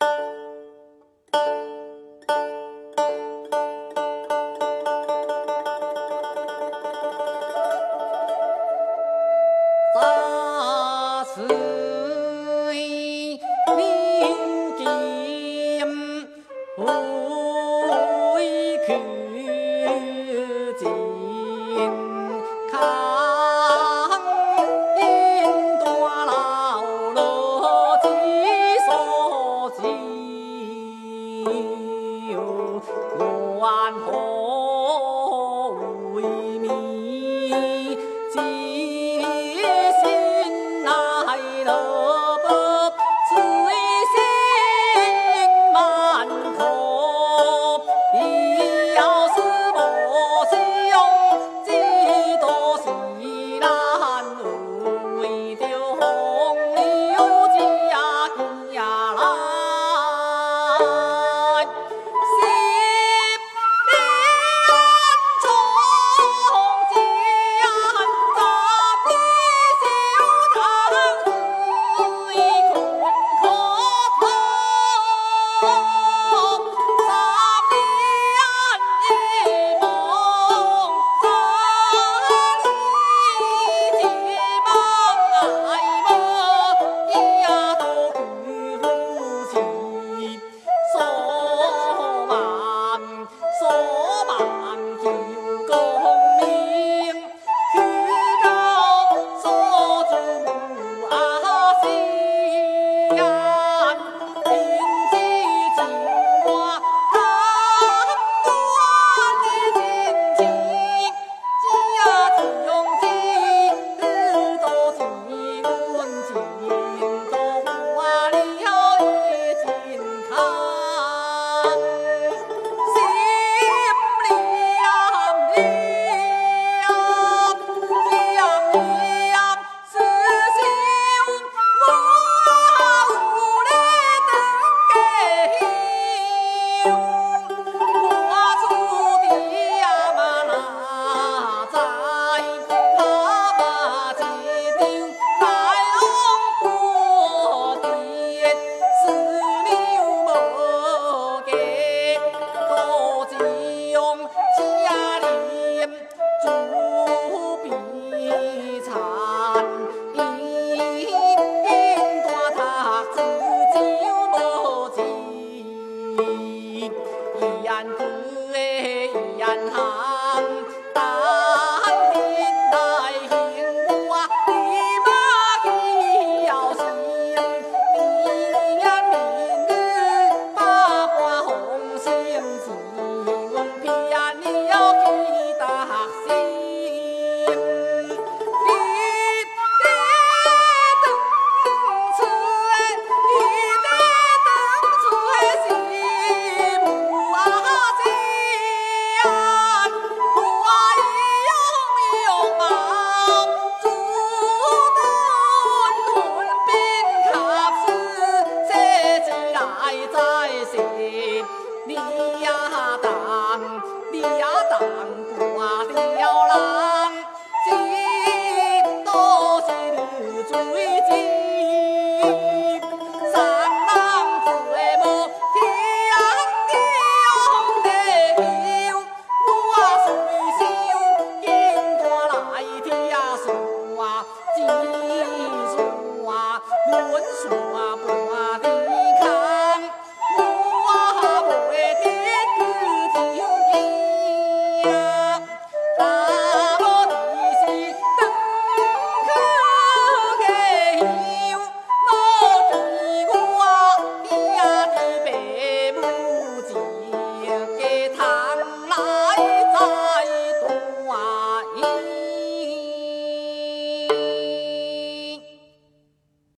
了。我还好 Vì 牍挂吊郎，几多愁滋味。